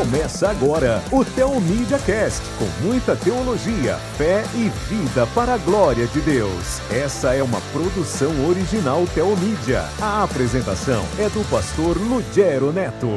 Começa agora o Teomídia Cast, com muita teologia, fé e vida para a glória de Deus. Essa é uma produção original Teomídia. A apresentação é do pastor Lugero Neto.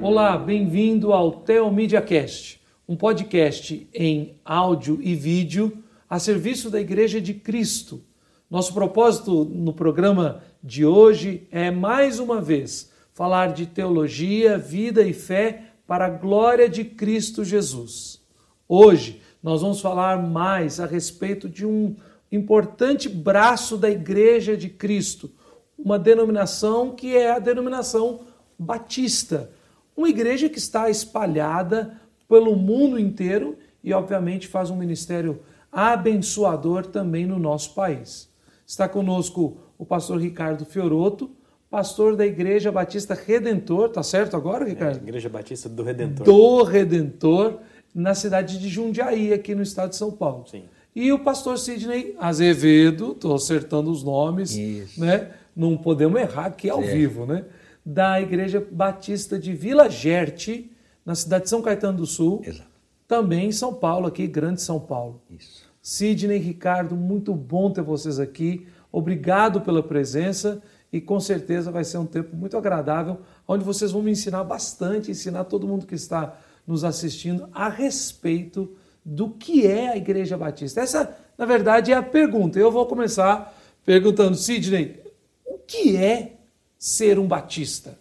Olá, bem-vindo ao Teomídia Cast, um podcast em áudio e vídeo a serviço da Igreja de Cristo. Nosso propósito no programa de hoje é mais uma vez falar de teologia, vida e fé para a glória de Cristo Jesus. Hoje nós vamos falar mais a respeito de um importante braço da Igreja de Cristo, uma denominação que é a denominação batista, uma igreja que está espalhada pelo mundo inteiro e, obviamente, faz um ministério abençoador também no nosso país. Está conosco o pastor Ricardo Fioroto, pastor da Igreja Batista Redentor, tá certo agora, Ricardo? É, Igreja Batista do Redentor. Do Redentor, na cidade de Jundiaí, aqui no estado de São Paulo. Sim. E o pastor Sidney Azevedo, estou acertando os nomes, Isso. né? Não podemos errar aqui ao vivo, né? Da Igreja Batista de Vila Gerte, na cidade de São Caetano do Sul, Exato. também em São Paulo, aqui, Grande São Paulo. Isso. Sidney e Ricardo, muito bom ter vocês aqui. Obrigado pela presença e com certeza vai ser um tempo muito agradável, onde vocês vão me ensinar bastante, ensinar todo mundo que está nos assistindo a respeito do que é a Igreja Batista. Essa, na verdade, é a pergunta. Eu vou começar perguntando, Sidney, o que é ser um batista?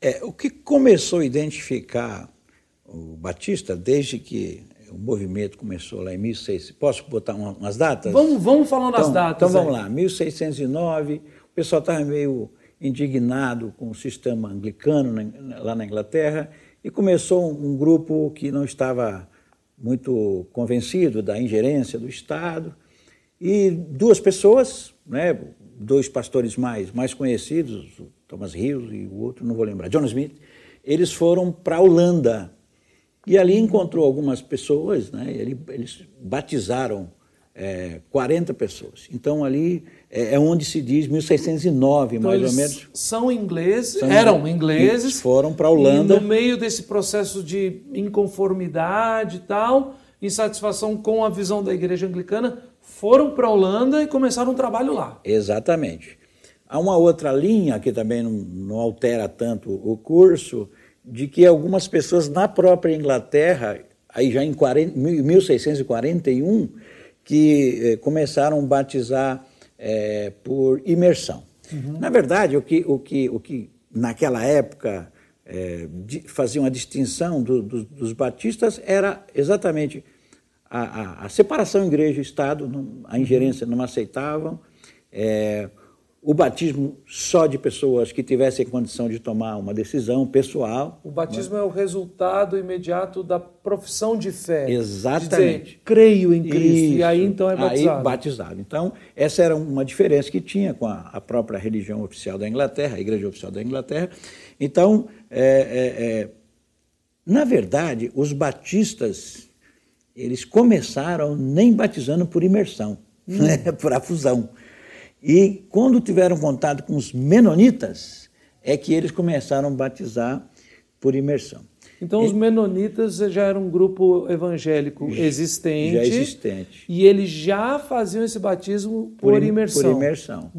É, o que começou a identificar o Batista desde que o movimento começou lá em 1600. Posso botar uma- umas datas? Vamos, vamos falando as então, datas. Então vamos aí. lá, 1609, o pessoal estava meio indignado com o sistema anglicano na- lá na Inglaterra e começou um, um grupo que não estava muito convencido da ingerência do Estado e duas pessoas, né, dois pastores mais, mais conhecidos, Thomas Hughes e o outro, não vou lembrar, John Smith, eles foram para a Holanda e ali encontrou algumas pessoas, né? ele- eles batizaram é, 40 pessoas. Então ali é, é onde se diz 1609, Então, mais ou menos. São ingleses, São eram ingleses, foram pra Holanda. E no meio desse processo de inconformidade e tal, insatisfação com a visão da igreja anglicana, foram para a Holanda e começaram um trabalho lá. Exatamente. Há uma outra linha que também não, não altera tanto o curso, de que algumas pessoas na própria Inglaterra, aí já em 40, 1641, que eh, começaram a batizar eh, por imersão. Na verdade, o que, o que, o que naquela época eh, di- fazia uma distinção do- do- dos batistas era exatamente a, a- a separação igreja e Estado, não- a ingerência não aceitavam, é, o batismo só de pessoas que tivessem condição de tomar uma decisão pessoal. O batismo é o resultado imediato da profissão de fé. Exatamente. De dizer, creio em Cristo. E Isso. aí então é batizado. Aí, batizado. Então, essa era uma diferença que tinha com a, a própria religião oficial da Inglaterra, a igreja oficial da Inglaterra. Então, é, é, é, na verdade, os batistas, eles começaram nem batizando por imersão, Hum. né, por afusão. E quando tiveram contato com os menonitas, é que eles começaram a batizar por imersão. Então os menonitas já eram um grupo evangélico existente. já existente. E eles já faziam esse batismo por, Por im- imersão. por imersão.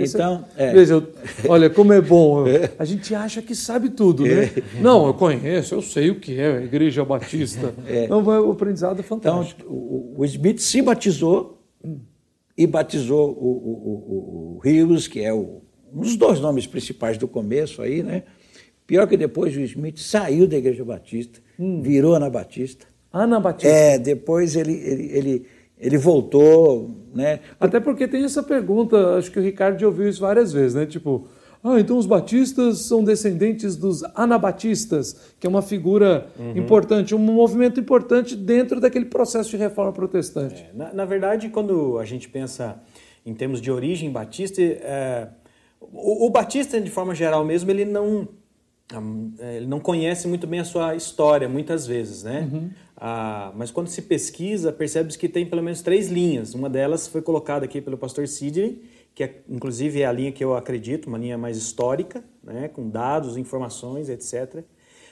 Esse- Então, é. Veja, eu- olha como é bom. A gente acha que sabe tudo, né? Não, eu conheço, eu sei o que é a Igreja Batista. Então vai- o aprendizado é Então, fantástico. o, o Smith se batizou e batizou o, o, o, o Hughes, que é um dos dois nomes principais do começo aí, né? Pior que depois o Smith saiu da Igreja Batista, virou Anabatista. Ana Batista. É, depois ele, ele, ele, ele voltou, né? Até porque tem essa pergunta, acho que o Ricardo já ouviu isso várias vezes, né? Tipo, ah, então os batistas são descendentes dos anabatistas, que é uma figura importante, um movimento importante dentro daquele processo de reforma protestante. É, na, na verdade, quando a gente pensa em termos de origem batista, é, o, o batista, de forma geral mesmo, ele não, hum, é, ele não conhece muito bem a sua história, muitas vezes, né? Ah, mas quando se pesquisa, percebe-se que tem pelo menos três linhas. Uma delas foi colocada aqui pelo pastor Sidney, que é, inclusive é a linha que eu acredito, uma linha mais histórica, né? com dados, informações, etc.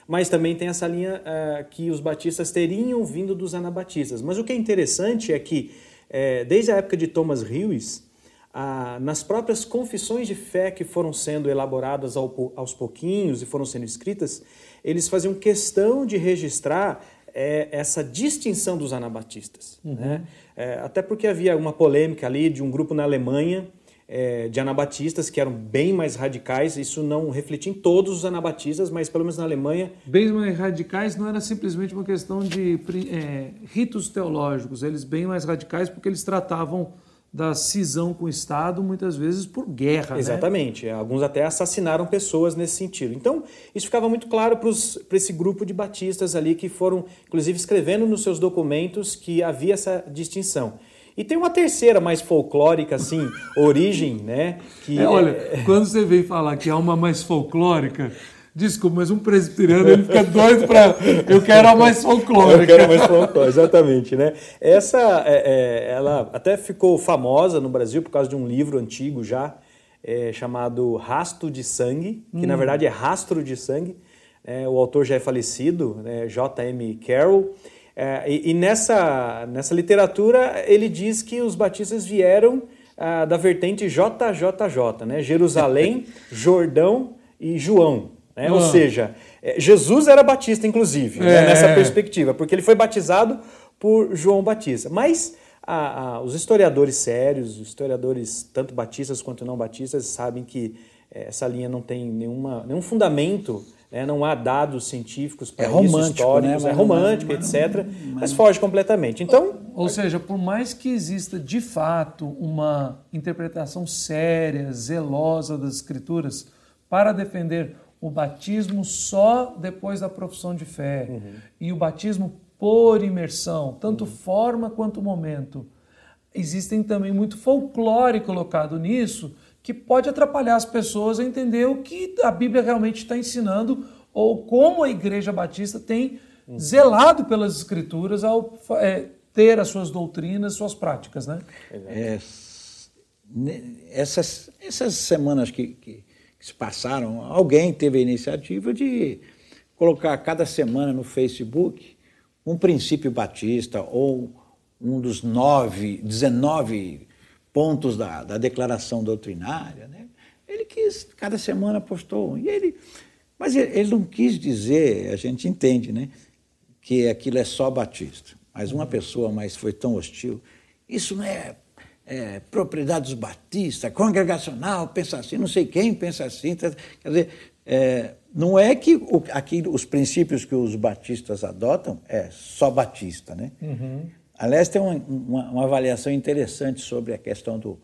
mas também tem essa linha uh, que os batistas teriam vindo dos anabatistas. Mas o que é interessante é que, é, desde a época de Thomas Lewis, ah, nas próprias confissões de fé que foram sendo elaboradas ao, aos pouquinhos e foram sendo escritas, eles faziam questão de registrar é, essa distinção dos anabatistas. Uhum. Né? É, até porque havia uma polêmica ali de um grupo na Alemanha é, de anabatistas que eram bem mais radicais. Isso não refletia em todos os anabatistas, mas pelo menos na Alemanha. Bem mais radicais não era simplesmente uma questão de é, ritos teológicos, eles bem mais radicais porque eles tratavam da cisão com o Estado, muitas vezes por guerra. Né? Exatamente. Né? Alguns até assassinaram pessoas nesse sentido. Então, isso ficava muito claro para esse grupo de batistas ali que foram, inclusive, escrevendo nos seus documentos que havia essa distinção. E tem uma terceira mais folclórica, assim, origem, né? Que é, olha, é... quando você vem falar que há uma mais folclórica, Desculpa, mas um presbiteriano ele fica doido para. Eu quero a mais folclórica. Eu quero a mais folclórica, exatamente, né? Essa, é, é, ela até ficou famosa no Brasil por causa de um livro antigo já, é, chamado Rasto de Sangue, que hum. na verdade é Rastro de Sangue. É, o autor já é falecido, né, J.M. Carroll. É, e, e nessa, nessa literatura ele diz que os batistas vieram ah, da vertente JJJ, né? Jerusalém, Jordão e João. Né? Ah. Ou seja, é, Jesus era batista, inclusive, né? é. né? nessa perspectiva, porque ele foi batizado por João Batista. Mas a, a, os historiadores sérios, os historiadores tanto batistas quanto não batistas, sabem que é, essa linha não tem nenhuma, nenhum fundamento né? não há dados científicos para é isso, né? históricos, né? é romântico, mas, etc., mas, mas foge completamente. Então, ou seja, por mais que exista de fato uma interpretação séria, zelosa das escrituras para defender o batismo só depois da profissão de fé uhum. e o batismo por imersão, tanto uhum. forma quanto momento. Existem também muito folclore colocado nisso que pode atrapalhar as pessoas a entender o que a Bíblia realmente está ensinando ou como a Igreja Batista tem zelado pelas Escrituras ao é, ter as suas doutrinas, suas práticas, né? É, essas, essas semanas que, que que se passaram, alguém teve a iniciativa de colocar cada semana no Facebook um princípio batista ou um dos nove, 19 pontos da, da declaração doutrinária. Né? Ele quis, cada semana postou um. E ele, mas ele não quis dizer, a gente entende, né, que aquilo é só batista. Mas uma pessoa mais foi tão hostil. Isso não é é, propriedade dos batistas, congregacional, pensa assim, não sei quem pensa assim. Tá, quer dizer, é, não é que o, aqui, os princípios que os batistas adotam é só batista, né? Uhum. Aliás, tem uma, uma, uma, avaliação interessante sobre a questão do,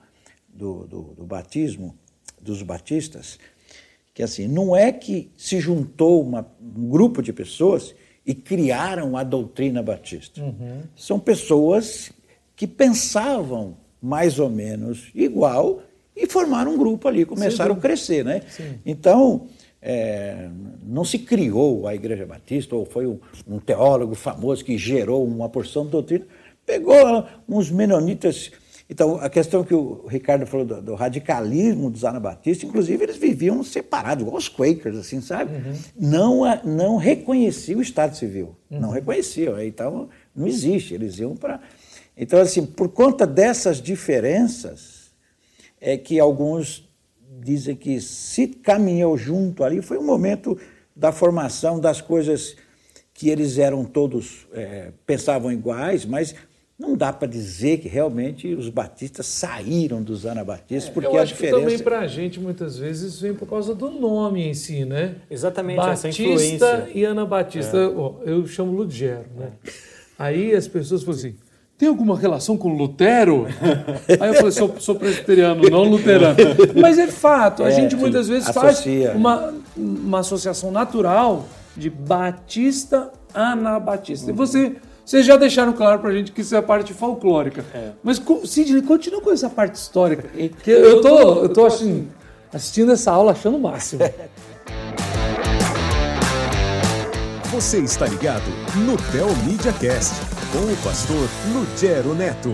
do, do, do, batismo dos batistas, que assim, não é que se juntou uma, um grupo de pessoas e criaram a doutrina batista. Uhum. São pessoas que pensavam mais ou menos igual e formaram um grupo ali, começaram Sim. a crescer, né? Sim. Então, é, não se criou a Igreja Batista, ou foi um, um, teólogo famoso que gerou uma porção de doutrina, pegou uns menonitas. Então, a questão que o Ricardo falou do, do radicalismo dos anabatistas, inclusive eles viviam separados, igual os Quakers, assim, sabe? Uhum. Não, não reconheciam o Estado Civil, uhum. não reconheciam. Então, não existe, eles iam para então, assim, por conta dessas diferenças, é que alguns dizem que se caminhou junto ali, foi um momento da formação das coisas que eles eram todos, é, pensavam iguais, mas não dá para dizer que realmente os batistas saíram dos anabatistas, porque Eu a acho diferença... que também para a gente, muitas vezes, vem por causa do nome em si, né? Exatamente, Batista essa influência. e Anabatista. É. Eu chamo Lugero, né? Aí as pessoas falam assim, tem alguma relação com Lutero? Aí eu falei, sou, sou presbiteriano, não luterano. Mas é fato, a é, gente muitas vezes associa. faz uma, uma associação natural de batista anabatista. Uhum. E você, vocês já deixaram claro pra gente que isso é a parte folclórica. É. Mas, Sidney, continua com essa parte histórica. Que eu tô, eu tô assim, assistindo essa aula achando o máximo. Você está ligado no Tel Media Cast com o pastor Lugero Neto.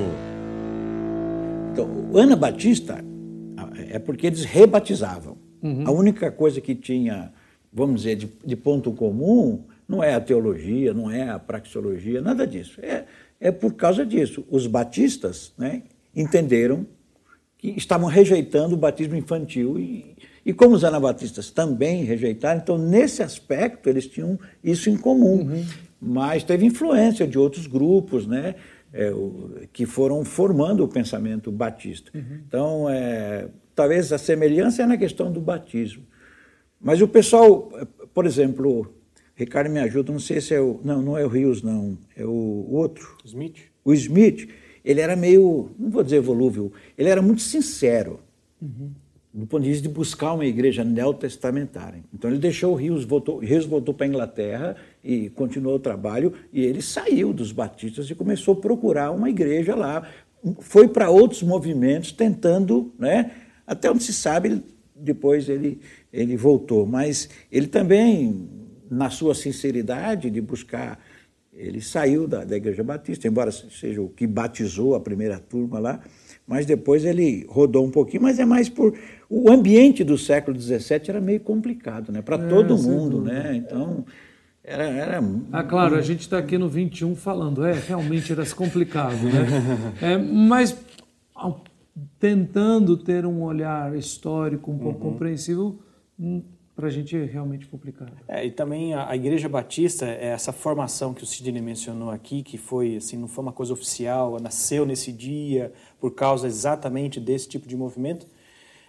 Então, Ana Batista é porque eles rebatizavam. Uhum. A única coisa que tinha vamos dizer, de, de ponto comum, não é a teologia, não é a praxeologia, nada disso. É, é por causa disso. Os batistas né, entenderam que estavam rejeitando o batismo infantil e, e como os anabatistas também rejeitaram, então nesse aspecto eles tinham isso em comum. Uhum. Mas teve influência de outros grupos, né? É, o, que foram formando o pensamento batista. Uhum. Então, é, talvez a semelhança é na questão do batismo. Mas o pessoal, por exemplo, Ricardo me ajuda, não sei se é o. Não, não é o Rios, não. É o outro. Smith? O Smith, ele era meio, não vou dizer volúvel, ele era muito sincero. Uhum. Do ponto de vista de buscar uma igreja neotestamentária. Então ele deixou o Rios, voltou, Rios voltou para a Inglaterra e continuou o trabalho, e ele saiu dos batistas e começou a procurar uma igreja lá. Foi para outros movimentos, tentando, né? até onde se sabe, depois ele, ele voltou. Mas ele também na sua sinceridade de buscar. Ele saiu da, da Igreja Batista, embora seja o que batizou a primeira turma lá, mas depois ele rodou um pouquinho, mas é mais por. O ambiente do século XVII era meio complicado, né? Para é, todo mundo, né? Então. Era, era... Ah, claro, a gente está aqui no 21 falando, é, realmente era complicado, né? É, mas tentando ter um olhar histórico um pouco uhum. compreensível, hum, para a gente realmente complicado. É, e também a, a, Igreja Batista, é essa formação que o Sidney mencionou aqui, que foi assim, não foi uma coisa oficial, nasceu nesse dia por causa exatamente desse tipo de movimento,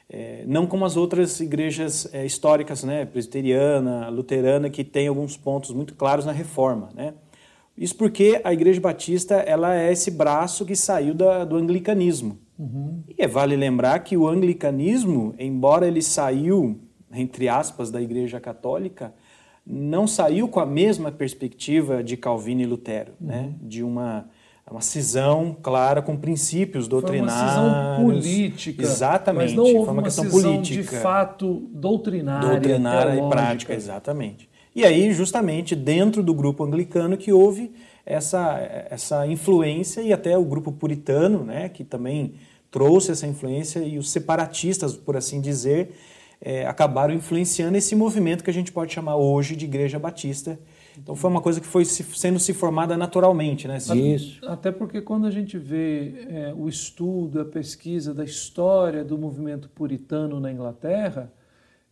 é, não como as outras igrejas é, históricas, né, presbiteriana, luterana, que tem alguns pontos muito claros na reforma, né? Isso porque a Igreja Batista ela é esse braço que saiu da, do anglicanismo. Uhum. E é, vale lembrar que o anglicanismo, embora ele saiu entre aspas, da Igreja Católica, não saiu com a mesma perspectiva de Calvino e Lutero, uhum. né? de uma, uma cisão clara com princípios doutrinários. Foi uma cisão política. Exatamente. Mas não houve foi uma, uma questão cisão política. de fato doutrinária. Doutrinária e prática, exatamente. E aí, justamente, dentro do grupo anglicano que houve essa, essa influência e até o grupo puritano, né, que também trouxe essa influência, e os separatistas, por assim dizer, é, acabaram influenciando esse movimento que a gente pode chamar hoje de Igreja Batista. Então foi uma coisa que foi se, sendo se formada naturalmente, né? Isso. Até porque quando a gente vê é, o estudo, a pesquisa da história do movimento puritano na Inglaterra,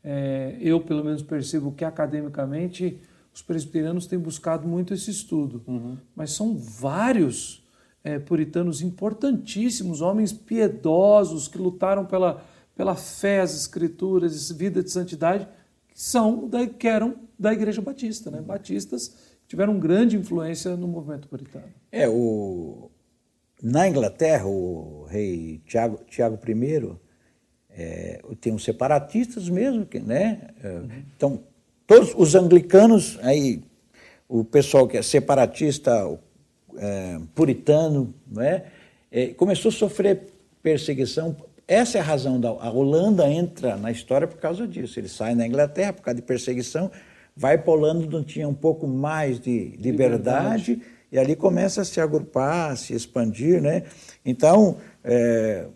é, eu pelo menos percebo que academicamente os presbiterianos têm buscado muito esse estudo, uhum. mas são vários é, puritanos importantíssimos, homens piedosos que lutaram pela pela fé, as escrituras, vida de santidade, que são da, que eram da Igreja Batista, né? Batistas tiveram grande influência no movimento puritano. É o na Inglaterra o rei Tiago, Tiago I é, tem os separatistas mesmo, que, né? Uhum. Então todos os anglicanos aí o pessoal que é separatista, é, puritano, né? É, começou a sofrer perseguição essa é a razão da a Holanda entra na história por causa disso. Ele sai na Inglaterra por causa de perseguição, vai para a Holanda onde tinha um pouco mais de liberdade, liberdade. e ali começa a se agrupar, a se expandir, né? Então, é,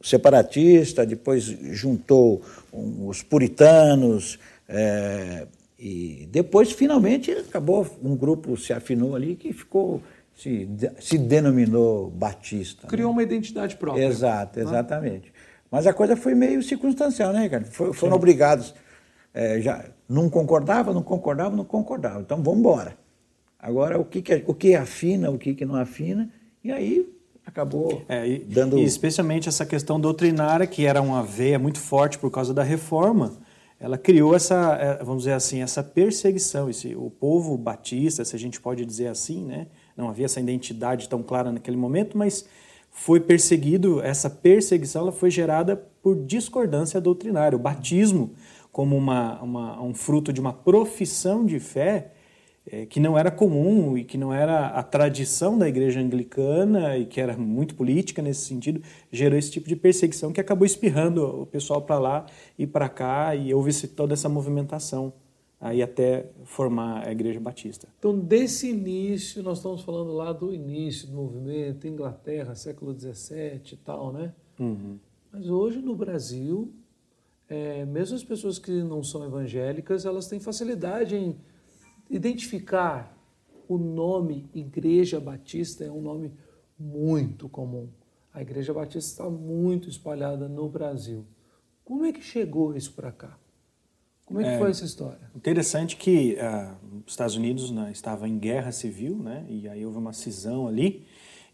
separatista, depois juntou os puritanos, é, e depois finalmente acabou um grupo se afinou ali que ficou se, se denominou Batista. Criou né? uma identidade própria. Exato, ah. exatamente. Mas a coisa foi meio circunstancial, né, cara? Foi, foram Sim. obrigados. É, já não concordava, não concordava, não concordava. Então vamos embora. Agora o que, que, o que afina, o que, que não afina, e aí acabou é, e, dando. E especialmente essa questão doutrinária, que era uma veia muito forte por causa da reforma, ela criou essa, é, vamos dizer assim, essa perseguição. Esse, o povo batista, se a gente pode dizer assim, né? Não havia essa identidade tão clara naquele momento, mas foi perseguido, essa perseguição ela foi gerada por discordância doutrinária. O batismo, como uma, uma um fruto de uma profissão de fé, é, que não era comum e que não era a tradição da igreja anglicana e que era muito política nesse sentido, gerou esse tipo de perseguição que acabou espirrando o pessoal para lá e para cá e houve toda essa movimentação aí até formar a Igreja Batista. Então, desse início, nós estamos falando lá do início do movimento, Inglaterra, século XVII e tal, né? Uhum. Mas hoje no Brasil, é, mesmo as pessoas que não são evangélicas, elas têm facilidade em identificar o nome Igreja Batista, é um nome muito comum. A Igreja Batista está muito espalhada no Brasil. Como é que chegou isso para cá? Como é que é, foi essa história? Interessante que uh, os Estados Unidos né, estavam em guerra civil, né, e aí houve uma cisão ali,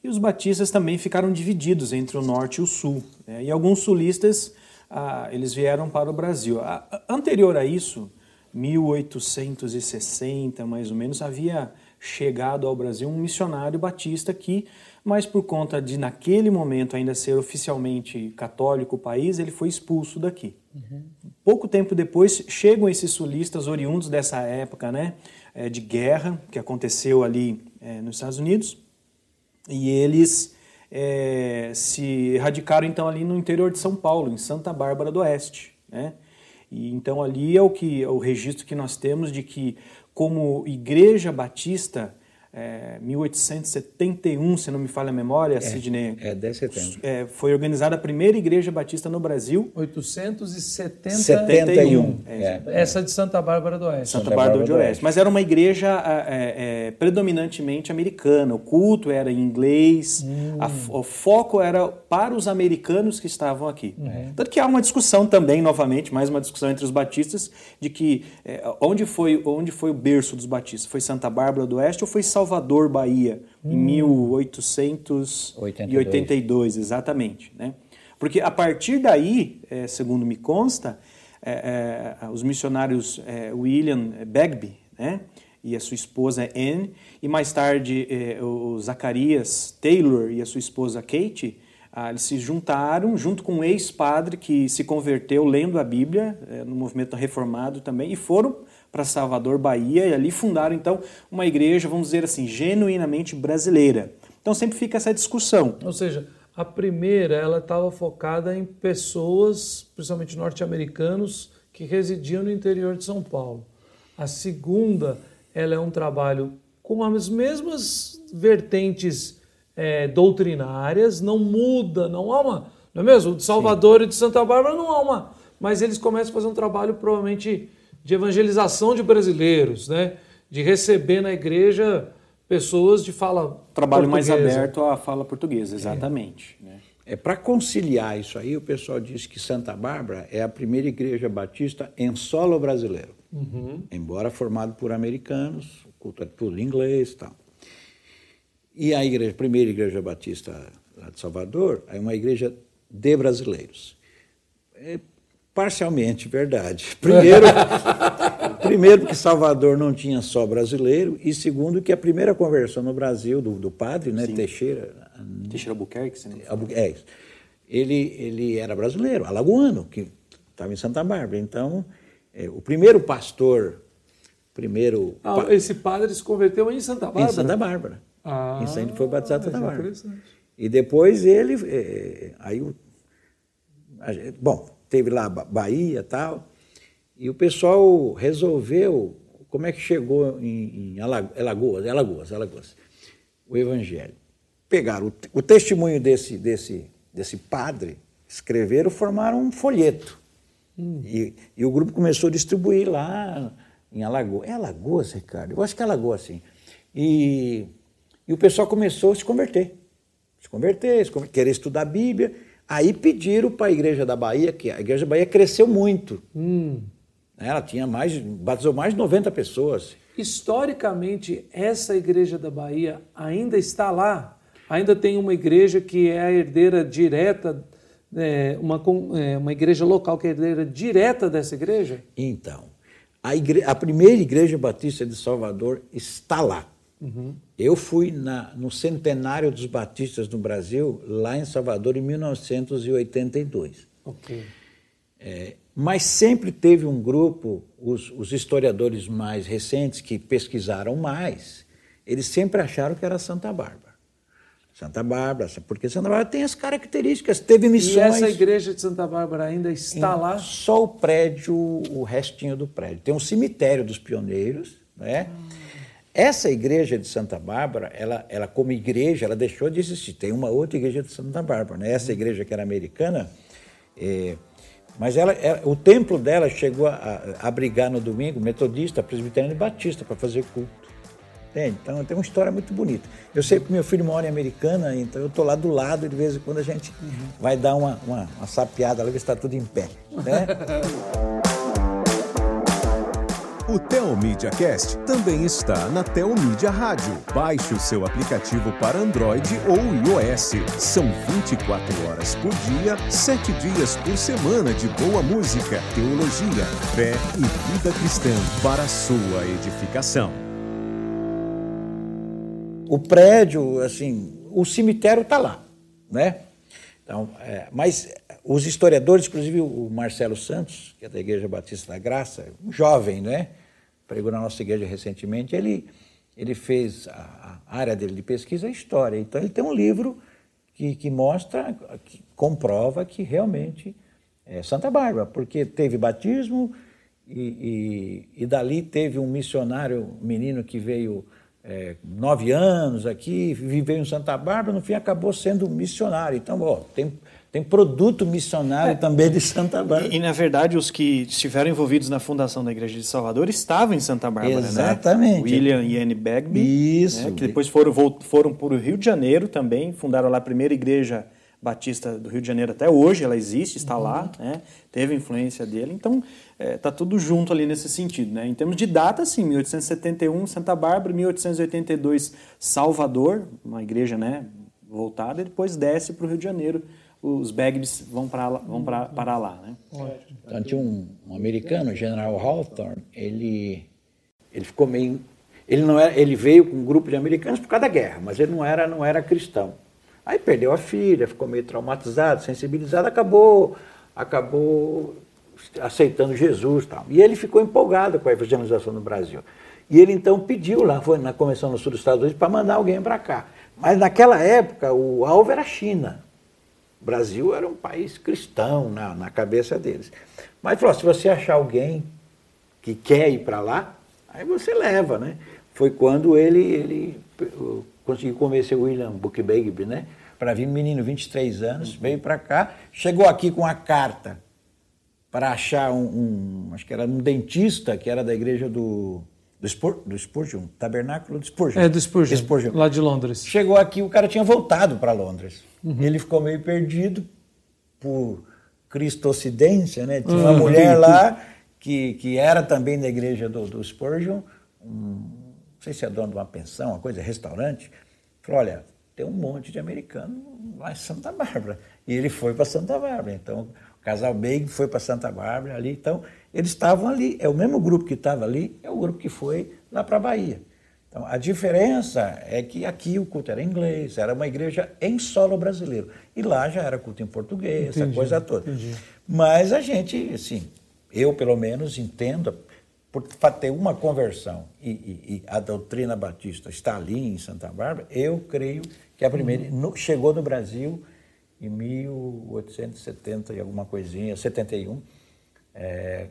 e os batistas também ficaram divididos entre o norte e o sul. Né, e alguns sulistas uh, eles vieram para o Brasil. Anterior a isso, 1860 mais ou menos, havia chegado ao Brasil um missionário batista que mas por conta de naquele momento ainda ser oficialmente católico o país, ele foi expulso daqui. Uhum. Pouco tempo depois chegam esses sulistas oriundos dessa época, né, é, de guerra que aconteceu ali é, nos Estados Unidos, e eles é, se radicaram então ali no interior de São Paulo, em Santa Bárbara do Oeste, né? E então ali é o que é o registro que nós temos de que como igreja batista é, 1871, se não me falha a memória, é, Sidney. É, 10 de setembro. É, foi organizada a primeira igreja batista no Brasil. 871. É, Essa de Santa Bárbara do Oeste. Santa, Santa Bárbara, do, Oeste. Oeste. Mas era uma igreja é, é, predominantemente americana. O culto era em inglês, hum. a, o foco era para os americanos que estavam aqui. Uhum. Tanto que há uma discussão também, novamente, mais uma discussão entre os batistas, de que é, onde, foi, onde foi o berço dos batistas? Foi Santa Bárbara do Oeste ou foi Salvador? Salvador, Bahia, hum. em 1882, 82. exatamente. Né? Porque a partir daí, é, segundo me consta, é, é, os missionários é, William Bagby né? e a sua esposa Anne, e mais tarde é, o Zacarias Taylor e a sua esposa Kate, ah, eles se juntaram junto com um ex-padre que se converteu lendo a Bíblia, é, no movimento reformado também, e foram para Salvador, Bahia, e ali fundaram então uma igreja, vamos dizer assim, genuinamente brasileira. Então sempre fica essa discussão. Ou seja, a primeira ela estava focada em pessoas, principalmente norte-americanos, que residiam no interior de São Paulo. A segunda, ela é um trabalho com as mesmas vertentes é, doutrinárias, não muda, não há uma, não é mesmo? De Salvador Sim. e de Santa Bárbara não há uma, mas eles começam a fazer um trabalho provavelmente de evangelização de brasileiros, né? de receber na igreja pessoas de fala Trabalho portuguesa. mais aberto à fala portuguesa, exatamente. É, né? é Para conciliar isso aí, o pessoal diz que Santa Bárbara é a primeira igreja batista em solo brasileiro. Uhum. Embora formado por americanos, culto é tudo em inglês e tal. E a igreja, a primeira igreja batista lá de Salvador é uma igreja de brasileiros. É, Parcialmente verdade. Primeiro, primeiro porque Salvador não tinha só brasileiro, e segundo que a primeira conversão no Brasil do, do padre, né, Teixeira... Teixeira Albuquerque, você não É. Ele, ele era brasileiro, alagoano, que estava em Santa Bárbara. Então, é, o primeiro pastor, primeiro... Ah, pa... esse padre se converteu em Santa Bárbara? Em Santa Bárbara. Ah, em Santa, foi batizado em Santa Bárbara. E depois ele... É, aí o, bom, teve lá Bahia tal, e o pessoal resolveu, como é que chegou em, em Alagoas, Alagoas, Alagoas, o Evangelho. Pegaram o, o testemunho desse, desse, desse padre, escreveram, formaram um folheto. Hum. E, e, o grupo começou a distribuir lá em Alagoas. É Alagoas, Ricardo? Eu acho que é Alagoas, sim. E, e o pessoal começou a se converter. Se converter, se converter querer estudar a Bíblia. Aí pediram para a Igreja da Bahia, que a Igreja da Bahia cresceu muito. Hum. Ela tinha mais, batizou mais de 90 pessoas. Historicamente, essa Igreja da Bahia ainda está lá? Ainda tem uma igreja que é a herdeira direta, é, uma, é, uma igreja local que é a herdeira direta dessa igreja? Então, a, igre... a primeira Igreja Batista de Salvador está lá. Uhum. Eu fui na, no centenário dos batistas no Brasil, lá em Salvador, em 1982. Okay. É, mas sempre teve um grupo, os, os, historiadores mais recentes que pesquisaram mais, eles sempre acharam que era Santa Bárbara. Santa Bárbara, porque Santa Bárbara tem as características, teve missões. E essa igreja de Santa Bárbara ainda está em, lá? Só o prédio, o restinho do prédio. Tem um cemitério dos pioneiros, né? Hum. Essa igreja de Santa Bárbara, ela, ela como igreja, ela deixou de existir. Tem uma outra igreja de Santa Bárbara. Né? Essa igreja que era americana, é, Mas ela, ela- o templo dela chegou a, a abrigar no domingo metodista, presbiteriano e batista para fazer culto. Entende? Então tem uma história muito bonita. Eu sei que meu filho mora em Americana, então eu estou lá do lado e de vez em quando a gente vai dar uma, uma, uma sapiada lá, ver se está tudo em pé. Né? O Telmídia Cast também está na Telmídia Rádio. Baixe o seu aplicativo para Android ou iOS. São 24 horas por dia, 7 dias por semana de boa música, teologia, fé e vida cristã para sua edificação. o prédio, assim, o cemitério está lá, né? Então, é, mas os historiadores, inclusive o Marcelo Santos, que é da Igreja Batista da Graça, um jovem, né? Pregou na nossa igreja recentemente, ele, ele fez, a, a área dele de pesquisa é história, então ele tem um livro que, que mostra, que comprova que realmente é Santa Bárbara, porque teve batismo e, e, e dali teve um missionário, menino que veio é, nove anos aqui, viveu em Santa Bárbara, no fim acabou sendo missionário. Então, ó, tem, tem produto missionário também de Santa Bárbara. E, e, na verdade, os que estiveram envolvidos na fundação da Igreja de Salvador estavam em Santa Bárbara, Exatamente. né? William e Anne Bagby. Isso. né? Que depois foram, foram para o Rio de Janeiro também, fundaram lá a primeira igreja batista do Rio de Janeiro até hoje, ela existe, está lá, né? teve influência dele. Então, está tudo junto ali nesse sentido. Né? Em termos de data, sim, 1871, Santa Bárbara, 1882, Salvador, uma igreja né, voltada, e depois desce para o Rio de Janeiro. Os Bagbys vão para lá, vão pra, para lá. Né? Então, tinha um, um americano, o General Hawthorne, ele, ele ficou meio... Ele, não era, ele veio com um grupo de americanos por causa da guerra, mas ele não era, não era cristão. Aí perdeu a filha, ficou meio traumatizado, sensibilizado, acabou, acabou aceitando Jesus e tal. E ele ficou empolgado com a evangelização no Brasil. E ele então pediu lá, foi na Convenção no Sul dos Estados Unidos, para mandar alguém para cá. Mas naquela época o alvo era a China. O Brasil era um país cristão na, na cabeça deles. Mas falou, se você achar alguém que quer ir para lá, aí você leva, né? Foi quando ele, ele conseguiu convencer o William Buckbegbie, né? Para vir, menino, 23 anos, veio para cá, chegou aqui com a carta para achar um, um, acho que era um dentista, que era da igreja do, do, Spur, do Spurgeon, Tabernáculo do Spurgeon. É, do Spurgeon, Spurgeon. lá de Londres. Chegou aqui, o cara tinha voltado para Londres. Uhum. Ele ficou meio perdido por cristocidência, né? Tinha uma uhum. mulher lá que, que era também da igreja do, do Spurgeon, um, não sei se é dono de uma pensão, uma coisa, restaurante. Falou, olha, tem um monte de americano lá em Santa Bárbara. E ele foi para Santa Bárbara. Então, o casal Beg foi para Santa Bárbara ali. Então, eles estavam ali. É o mesmo grupo que estava ali, é o grupo que foi lá para a Bahia. Então, a diferença é que aqui o culto era em inglês, era uma igreja em solo brasileiro. E lá já era culto em português, Entendi, essa coisa toda. entendi. Mas a gente, assim, eu pelo menos entendo, por ter uma conversão e, e- e a doutrina batista está ali em Santa Bárbara, eu creio que a primeira no- chegou no Brasil em 1870 e alguma coisinha, 71, é,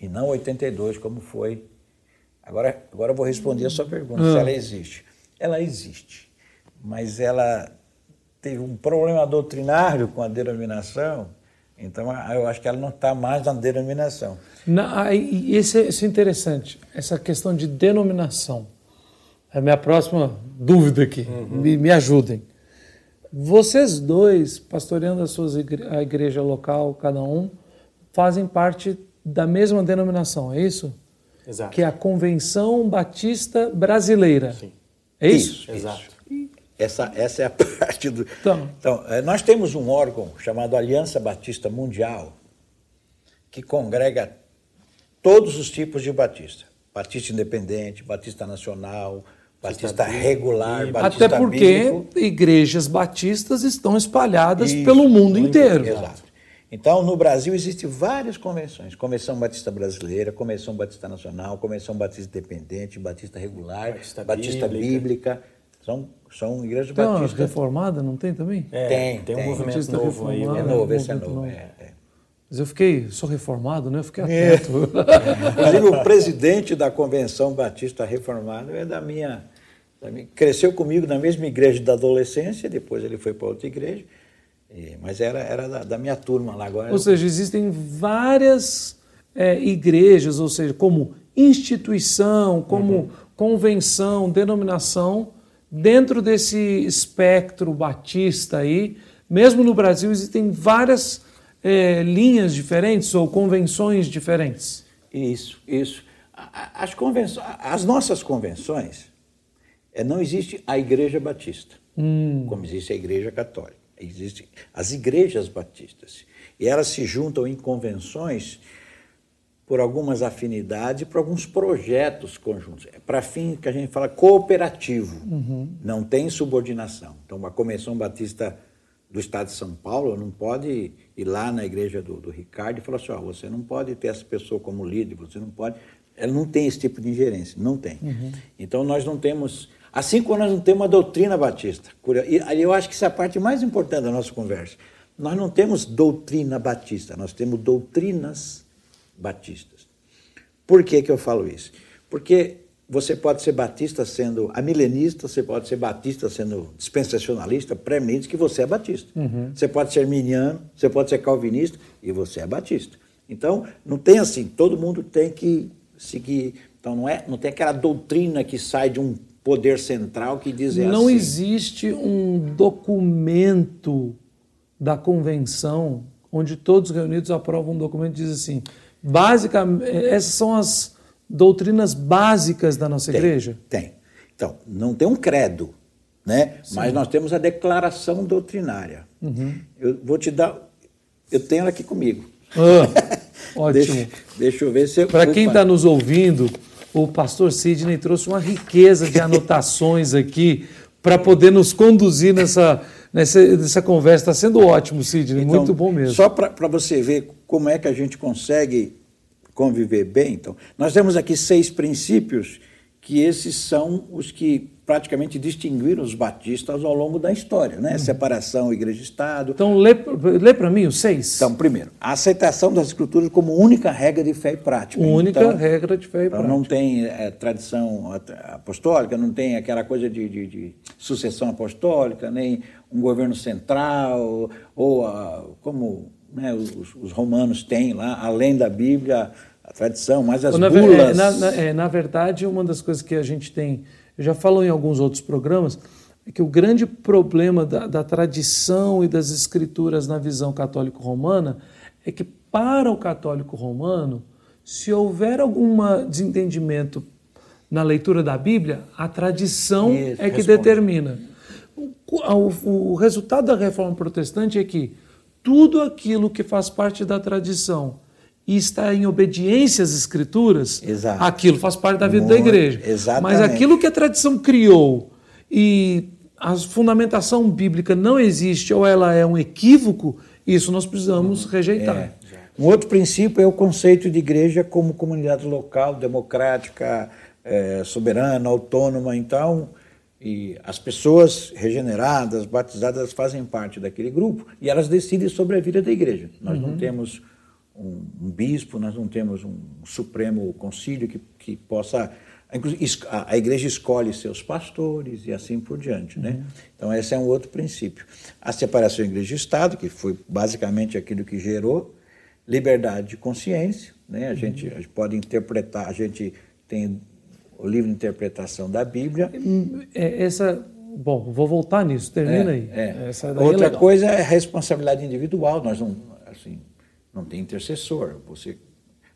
e não 82, como foi. Agora, agora eu vou responder a sua pergunta, se ela existe. Ela existe, mas ela teve um problema doutrinário com a denominação, então a- eu acho que ela não está mais na denominação. Na, esse, é- isso é interessante, essa questão de denominação. É a minha próxima dúvida aqui. Me, me ajudem. Vocês dois, pastoreando as suas igre a igreja local, cada um, fazem parte da mesma denominação, é isso? Exato. Que é a Convenção Batista Brasileira. Sim. É isso? Exato. Essa, essa é a parte do. Então. Então, eh, nós temos um órgão chamado Aliança Batista Mundial, que congrega todos os tipos de batista: Batista Independente, Batista Nacional, Batista, Regular, Batista Até porque Bíblico. igrejas batistas estão espalhadas Isso, pelo mundo inteiro. Exato. Então, no Brasil existem várias convenções: Convenção Batista Brasileira, Convenção Batista Nacional, Convenção Batista Independente, Batista Regular, Batista Batista, Bíblica. Bíblica. São, são igrejas uma batistas. reformada, não tem também? É, Tem, tem um tem. movimento Batista novo aí. reformado. É né? novo, esse é novo. novo. é, é. Mas eu fiquei, sou reformado, né? Eu fiquei atento. Inclusive, o presidente da Convenção Batista Reformada é da minha, da minha- Cresceu comigo na mesma igreja da adolescência, depois ele foi para outra igreja. E, mas era, era da, da, minha turma lá agora. Ou seja, existem várias é, igrejas, ou seja, como instituição, como uhum. convenção, denominação, dentro desse espectro batista aí, mesmo no Brasil existem várias é, linhas diferentes ou convenções diferentes. Isso, isso. As, convenções, as nossas convenções, é, não existe a Igreja Batista, hum. como existe a Igreja Católica. Existem as igrejas batistas. E elas se juntam em convenções por algumas afinidades, por alguns projetos conjuntos. É para fim que a gente fala cooperativo, uhum. não tem subordinação. Então, a Convenção Batista do Estado de São Paulo não pode ir lá na igreja do, do Ricardo e falar assim: oh, você não pode ter essa pessoa como líder, você não pode. Ela não tem esse tipo de ingerência, não tem. Uhum. Então, nós não temos Assim como nós não temos uma doutrina batista. E eu acho que essa é a parte mais importante da nossa conversa. Nós não temos doutrina batista, nós temos doutrinas batistas. Por que, que eu falo isso? Porque você pode ser batista sendo amilenista, você pode ser batista sendo dispensacionalista, pré-mente que você é batista. Uhum. Você pode ser miniano, você pode ser calvinista e você é batista. Então, não tem assim, todo mundo tem que seguir. Então, não, é, não tem aquela doutrina que sai de um poder central que diz Não assim. existe um documento da convenção onde todos reunidos aprovam um documento que diz assim, basicamente, essas são as doutrinas básicas da nossa tem, igreja? Tem. Então, não tem um credo, né? Mas nós temos a declaração doutrinária. Uhum. Eu vou te dar, eu tenho ela aqui comigo. Ah, ótimo. deixa, deixa eu ver se Para quem está nos ouvindo, o pastor Sidney trouxe uma riqueza de anotações aqui para poder nos conduzir nessa, nessa, nessa conversa. Está sendo ótimo, Sidney, então, muito bom mesmo. Só para você ver como é que a gente consegue conviver bem, então, nós temos aqui seis princípios que esses são os que praticamente distinguiram os batistas ao longo da história, né? Uhum. Separação igreja-estado. Então, lê, lê para mim os seis. Então, primeiro, a aceitação das escrituras como única regra de fé e prática. Única então, regra de fé e prática. Não tem é, tradição apostólica, não tem aquela coisa de, de, de, sucessão apostólica, nem um governo central, ou a, como né, os, os romanos têm lá, além da Bíblia, a tradição, mas as na, bulas... Na, na, é, na verdade, uma das coisas que a gente tem eu já falo em alguns outros programas, é que o grande problema da, da tradição e das escrituras na visão católico-romana é que, para o católico romano, se houver algum desentendimento na leitura da Bíblia, a tradição Isso, é que responde. determina. O, o, o, resultado da reforma protestante é que tudo aquilo que faz parte da tradição e está em obediência às escrituras, Exato. aquilo faz parte da vida Muito, da igreja. Exatamente. Mas aquilo que a tradição criou e a fundamentação bíblica não existe ou ela é um equívoco, isso nós precisamos uhum. rejeitar. É. Um outro princípio é o conceito de igreja como comunidade local, democrática, é, soberana, autônoma. Então, e as pessoas regeneradas, batizadas, fazem parte daquele grupo e elas decidem sobre a vida da igreja. Nós uhum. não temos um, um, bispo, nós não temos um supremo concílio que, que possa. A, a igreja escolhe seus pastores e assim por diante. Né? Uhum. Então, esse é um outro princípio. A separação igreja-estado, que foi basicamente aquilo que gerou liberdade de consciência. Né? A, uhum. gente, a gente pode interpretar, a gente tem o livro de interpretação da Bíblia. É, essa, bom, vou voltar nisso, termina é, aí. É. é Outra é coisa é a responsabilidade individual. Nós não, assim, não tem intercessor. Você,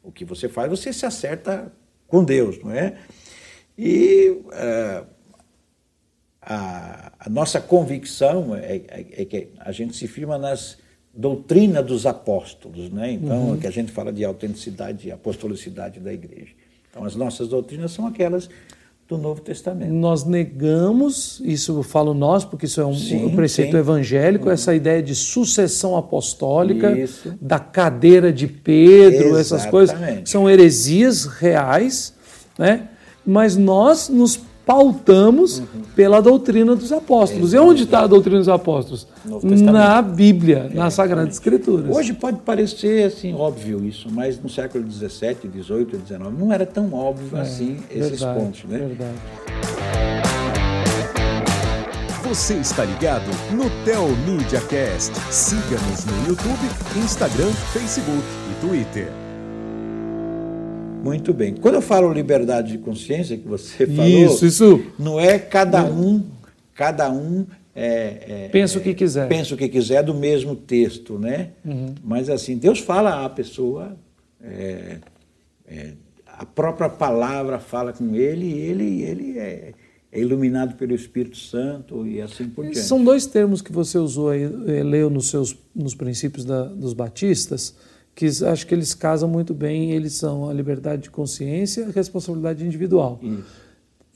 o que você faz, você se acerta com Deus, não é? E uh, a, a, nossa convicção é, é, é, que a gente se firma nas doutrinas dos apóstolos, né? Então, uhum. que a gente fala de autenticidade e apostolicidade da igreja. Então, as nossas doutrinas são aquelas do Novo Testamento. Nós negamos, isso eu falo nós, porque isso é um, sim, um preceito sim. evangélico, essa ideia de sucessão apostólica, isso. da cadeira de Pedro, Exatamente. essas coisas, são heresias reais, né? mas nós nos pautamos uhum. pela doutrina dos apóstolos. E onde está a doutrina dos apóstolos? Na Bíblia, é, na Sagrada Escritura. Hoje pode parecer assim óbvio isso, mas no século XVII, XVIII, XIX não era tão óbvio é, assim esses verdade, pontos. Né? Verdade. Você está ligado no Tel Media Cast. Siga-nos no YouTube, Instagram, Facebook e Twitter. Muito bem. Quando eu falo liberdade de consciência, que você falou, Isso, isso. não é cada um, cada um é, é, Pensa o que quiser. pensa o que quiser do mesmo texto, né? Mas assim, Deus fala à pessoa, é, é, a própria palavra fala com ele e ele, ele é, é iluminado pelo Espírito Santo e assim por diante. São dois termos que você usou aí, eh, leu nos seus nos princípios da- dos batistas, que acho que eles casam muito bem. Eles são a liberdade de consciência e a responsabilidade individual.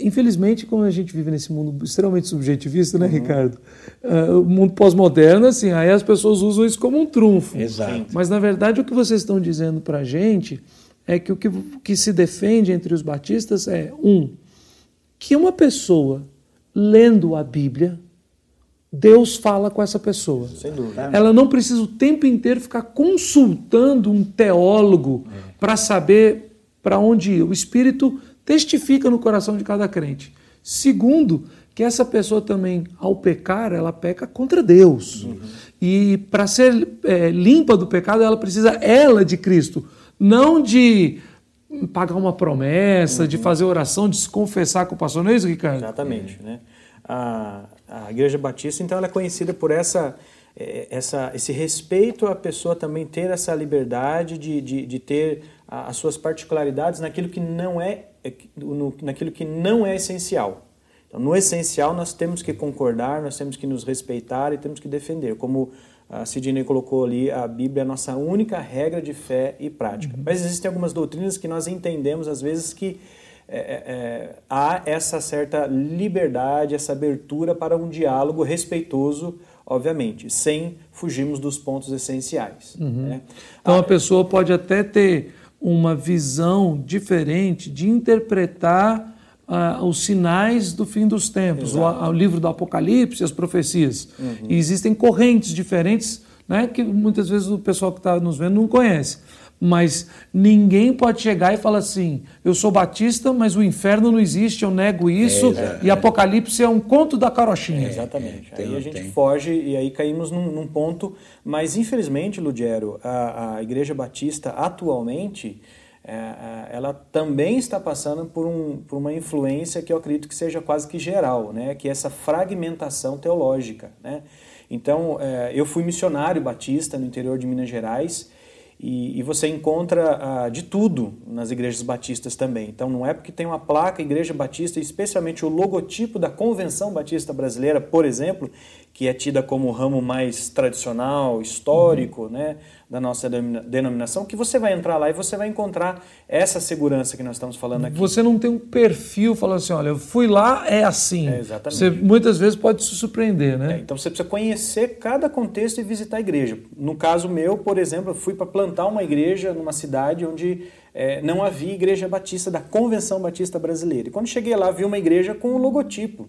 Infelizmente, como a gente vive nesse mundo extremamente subjetivista, Uhum. né, Ricardo? Ah, o mundo pós-moderno, assim, aí as pessoas usam isso como um trunfo. Exato. Mas, na verdade, o que vocês estão dizendo para a gente é que o que, que se defende entre os batistas é, um, que uma pessoa lendo a Bíblia, Deus fala com essa pessoa. Sem dúvida. Ela não precisa o tempo inteiro ficar consultando um teólogo para saber para onde ir. O Espírito testifica no coração de cada crente. Segundo, que essa pessoa também, ao pecar, ela peca contra Deus. E para ser é, limpa do pecado, ela precisa ela de Cristo, não de pagar uma promessa, de fazer oração, de se confessar com o pastor. Não é isso, Ricardo? Exatamente. Né? A, a Igreja Batista, então, ela é conhecida por essa, eh, essa, esse respeito à pessoa também ter essa liberdade de, de, de ter as suas particularidades naquilo que não é, é, naquilo que não é essencial. Então, no essencial, nós temos que concordar, nós temos que nos respeitar e temos que defender. Como a Sidney colocou ali, a Bíblia é a nossa única regra de fé e prática. Mas existem algumas doutrinas que nós entendemos, às vezes, que é, é, é, há essa certa liberdade, essa abertura para um diálogo respeitoso, obviamente, sem fugirmos dos pontos essenciais. né? Então a pessoa pode até ter uma visão diferente de interpretar ah, os sinais do fim dos tempos, o, o livro do Apocalipse, as profecias. E existem correntes diferentes, né, que muitas vezes o pessoal que está nos vendo não conhece. Mas ninguém pode chegar e falar assim: eu sou batista, mas o inferno não existe, eu nego isso, e Apocalipse é um conto da carochinha. Exatamente. É, tem- aí a gente tem. foge e aí caímos num, num ponto. Mas, infelizmente, Ludiero, a, a Igreja Batista atualmente. é, é, ela também está passando por, um, por uma influência que eu acredito que seja quase que geral, né? que é essa fragmentação teológica. Né? Então, é, eu fui missionário batista no interior de Minas Gerais e, e você encontra ah, de tudo nas igrejas batistas também. Então não é porque tem uma placa Igreja Batista, especialmente o logotipo da Convenção Batista Brasileira, por exemplo, que é tida como o ramo mais tradicional, histórico, né, da nossa denomina- denominação, que você vai entrar lá e você vai encontrar essa segurança que nós estamos falando aqui. Você não tem um perfil falando assim, olha, eu fui lá, é assim. É, exatamente. Você muitas vezes pode se surpreender, É, né? então você precisa conhecer cada contexto e visitar a igreja. No caso meu, por exemplo, eu fui para plantar uma igreja numa cidade onde é, não havia igreja batista da Convenção Batista Brasileira. E quando cheguei lá, vi uma igreja com um logotipo. Eu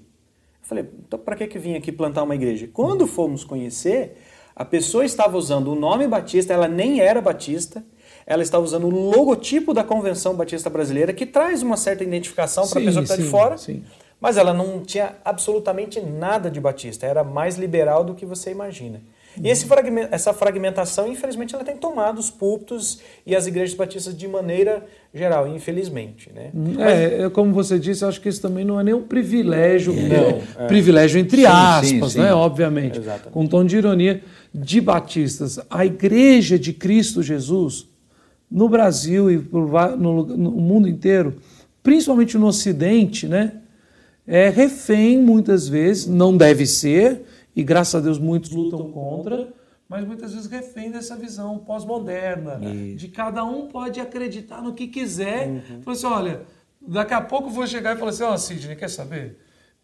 falei, então para que, que vim aqui plantar uma igreja? Quando fomos conhecer, a pessoa estava usando o nome batista, ela nem era batista, ela estava usando o logotipo da Convenção Batista Brasileira, que traz uma certa identificação para a pessoa que está de fora. sim. Mas ela não tinha absolutamente nada de batista, era mais liberal do que você imagina. E essa fragmentação, infelizmente, ela tem tomado os púlpitos e as igrejas batistas de maneira geral, infelizmente. Né? É, é, como você disse, eu acho que isso também não é nem um privilégio, Não, é. privilégio entre Sim, aspas, sim, né? sim. Obviamente, Exatamente. com um tom de ironia de batistas. A Igreja de Cristo Jesus, no Brasil e no mundo inteiro, principalmente no Ocidente, né? É refém muitas vezes, não deve ser, e graças a Deus muitos lutam contra, mas muitas vezes refém dessa visão pós-moderna, de cada um pode acreditar no que quiser. Fala assim, olha, daqui a pouco eu vou chegar e falar assim, ó, Sidney, quer saber?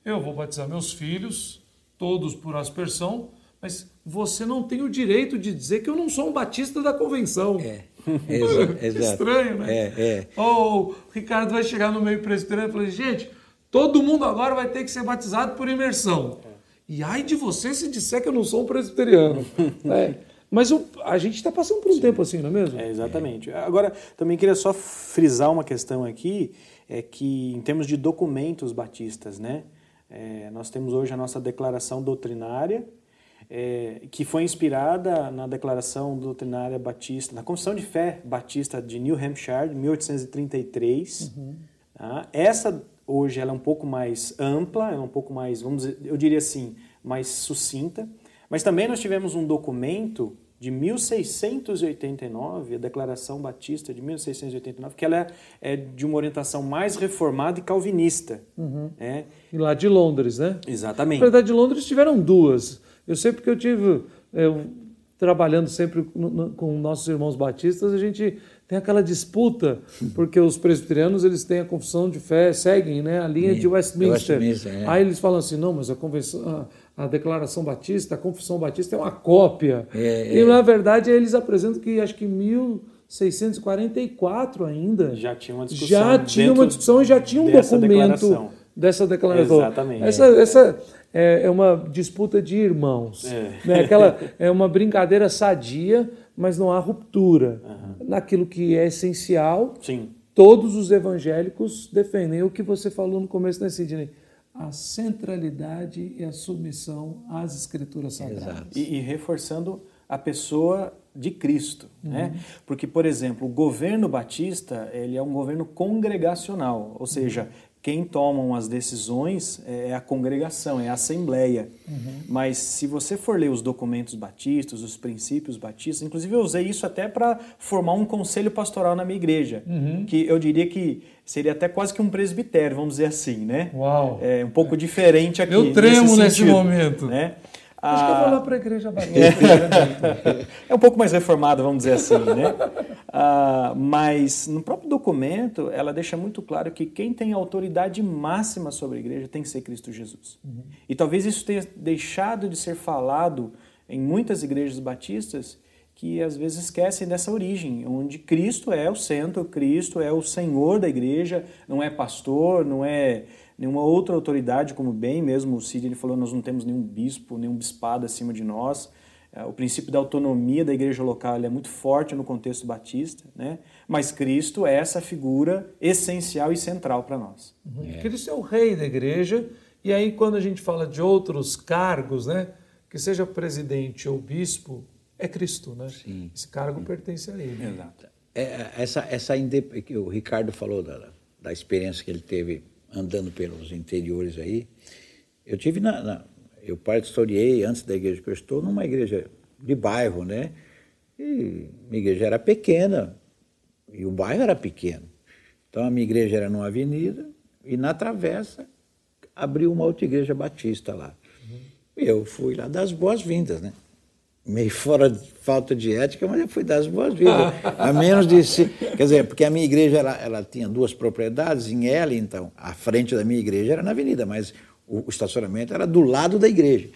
Eu vou batizar meus filhos, todos por aspersão, mas você não tem o direito de dizer que eu não sou um batista da convenção. É, exa- exato. Estranho, né? É, é. Ou o Ricardo vai chegar no meio presbiteriano e falar, gente, todo mundo agora vai ter que ser batizado por imersão. E ai de você se disser que eu não sou um presbiteriano. É. Mas a gente está passando por um tempo assim, não é mesmo? É, exatamente. Agora, também queria só frisar uma questão aqui, é que em termos de documentos batistas, né? É, nós temos hoje a nossa declaração doutrinária, é, que foi inspirada na declaração doutrinária batista, na Confissão de Fé Batista de New Hampshire, de 1833. Uhum. Tá? Essa hoje ela é um pouco mais ampla, é um pouco mais, vamos dizer, eu diria assim, mais sucinta. Mas também nós tivemos um documento de 1689, a Declaração Batista de 1689, que ela é, é de uma orientação mais reformada e calvinista. Uhum. É. E lá de Londres, né? Exatamente. Na verdade, de Londres tiveram duas. Eu sei porque eu tive, eu, trabalhando sempre com nossos irmãos batistas, a gente tem aquela disputa, porque os presbiterianos eles têm a confissão de fé, seguem né, a linha de Westminster. Westminster é. Aí eles falam assim, não, mas a, convenção, a, a declaração batista, a confissão batista é uma cópia. É, e é. na verdade eles apresentam que acho que 1644 ainda já tinha uma discussão, já tinha uma discussão e já tinha um documento declaração. dessa declaração. Exatamente. Essa, essa é, é uma disputa de irmãos, é. Né? Aquela é uma brincadeira sadia mas não há ruptura uhum. naquilo que é essencial. Sim. Todos os evangélicos defendem o que você falou no começo, né, Sidney? A centralidade e a submissão às escrituras sagradas. E, e, reforçando a pessoa de Cristo, uhum. né? Porque, por exemplo, o governo batista ele é um governo congregacional, ou seja, quem tomam as decisões é, é a congregação, é a assembleia. Uhum. Mas se você for ler os documentos batistas, os princípios batistas, inclusive eu usei isso até para formar um conselho pastoral na minha igreja, uhum. que eu diria que seria até quase que um presbitério, vamos dizer assim, né? Uau! É um pouco diferente aqui. Eu tremo nesse, sentido, momento. Né? Acho que eu vou lá para a igreja batista. é um pouco mais reformado, vamos dizer assim, né? Ah, mas no próprio documento, ela deixa muito claro que quem tem autoridade máxima sobre a igreja tem que ser Cristo Jesus. Uhum. E talvez isso tenha deixado de ser falado em muitas igrejas batistas que às vezes esquecem dessa origem, onde Cristo é o centro, Cristo é o Senhor da igreja, não é pastor, não é nenhuma outra autoridade, como bem mesmo o Cid ele falou, nós não temos nenhum bispo, nenhum bispado acima de nós. É, o princípio da autonomia da igreja local é muito forte no contexto batista, né? mas Cristo é essa figura essencial e central para nós. Uhum. É. Cristo é o rei da igreja, e aí quando a gente fala de outros cargos, né? que seja presidente ou bispo, é Cristo. Né? Sim. Esse cargo pertence a ele. Exato. É, essa, essa que o Ricardo falou da, da experiência que ele teve andando pelos interiores aí. Eu tive na, na eu pastoreei antes da igreja que eu estou numa igreja de bairro, né? E minha igreja era pequena e o bairro era pequeno. Então a minha igreja era numa avenida e na travessa abriu uma outra igreja batista lá. Uhum. E eu fui lá dar as boas-vindas, né? Meio fora de falta de ética, mas eu fui dar as boas-vindas. a menos de Quer dizer, porque a minha igreja ela, ela tinha duas propriedades em ela, então a frente da minha igreja era na avenida, mas o, o estacionamento era do lado da igreja.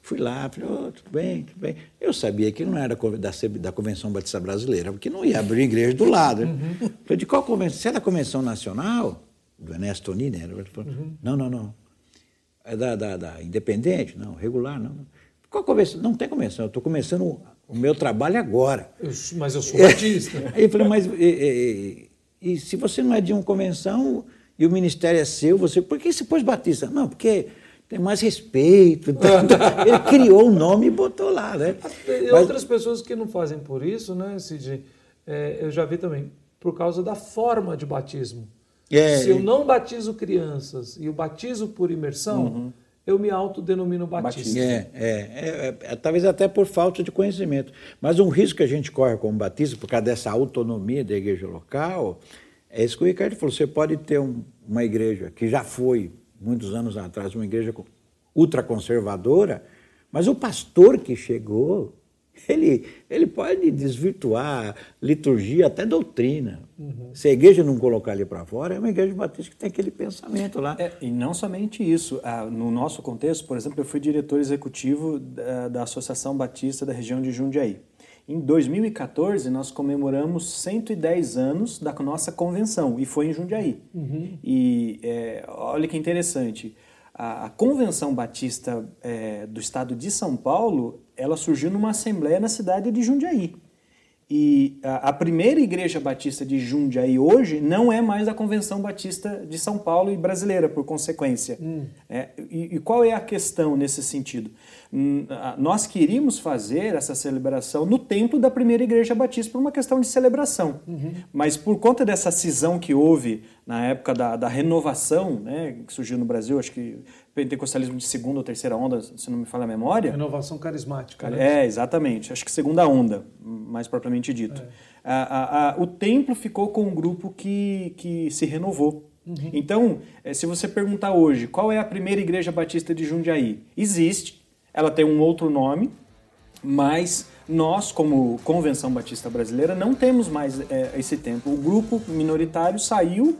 Fui lá, falei, oh, tudo bem, tudo bem. Eu sabia que não era da, da Convenção Batista Brasileira, porque não ia abrir igreja do lado. Uhum. Falei, de qual convenção? Você é da Convenção Nacional? Do Ernesto Tonini? Uhum. Não, não, não. É da, da, da Independente? Não, regular, não. Qual convenção? Não tem convenção, eu estou começando o meu trabalho agora. Eu, mas eu sou artista. Aí eu falei, mas e, e, e, se você não é de uma convenção e o ministério é seu, você, por que você pôs Batista? Não, porque tem mais respeito. Ele criou o nome e botou lá, né? E mas, outras pessoas que não fazem por isso, né, Cid? É, eu já vi também, por causa da forma de batismo. É, se eu não batizo crianças e o batizo por imersão, uhum eu me autodenomino batista. É, é, é, é, talvez até por falta de conhecimento. Mas um risco que a gente corre como batista, por causa dessa autonomia da igreja local, é isso que o Ricardo falou. Você pode ter um, uma igreja que já foi, muitos anos atrás, uma igreja ultraconservadora, mas o pastor que chegou ele, ele pode desvirtuar liturgia, até doutrina. Uhum. Se a igreja não colocar ali para fora, é uma igreja batista que tem aquele pensamento lá. É, e não somente isso. Ah, no nosso contexto, por exemplo, eu fui diretor executivo da, da Associação Batista da região de Jundiaí. Em 2014, nós comemoramos 110 anos da nossa convenção, e foi em Jundiaí. Uhum. E é, olha que interessante, a, a Convenção Batista é, do Estado de São Paulo ela surgiu numa assembleia na cidade de Jundiaí. E a, a, primeira igreja batista de Jundiaí hoje não é mais a Convenção Batista de São Paulo e brasileira, por consequência. Hum. É, e, e, qual é a questão nesse sentido? Hum, nós queríamos fazer essa celebração no templo da primeira igreja batista por uma questão de celebração. Uhum. Mas por conta dessa cisão que houve na época da, da renovação, né, que surgiu no Brasil, acho que pentecostalismo de segunda ou terceira onda, se não me falha a memória. Renovação carismática. Né? É, exatamente. Acho que segunda onda, mais propriamente dito. É. A, a, a, o templo ficou com um grupo que, que se renovou. Uhum. Então, eh, se você perguntar hoje qual é a primeira igreja batista de Jundiaí, existe, ela tem um outro nome, mas nós, como Convenção Batista Brasileira, não temos mais é, esse templo. O grupo minoritário saiu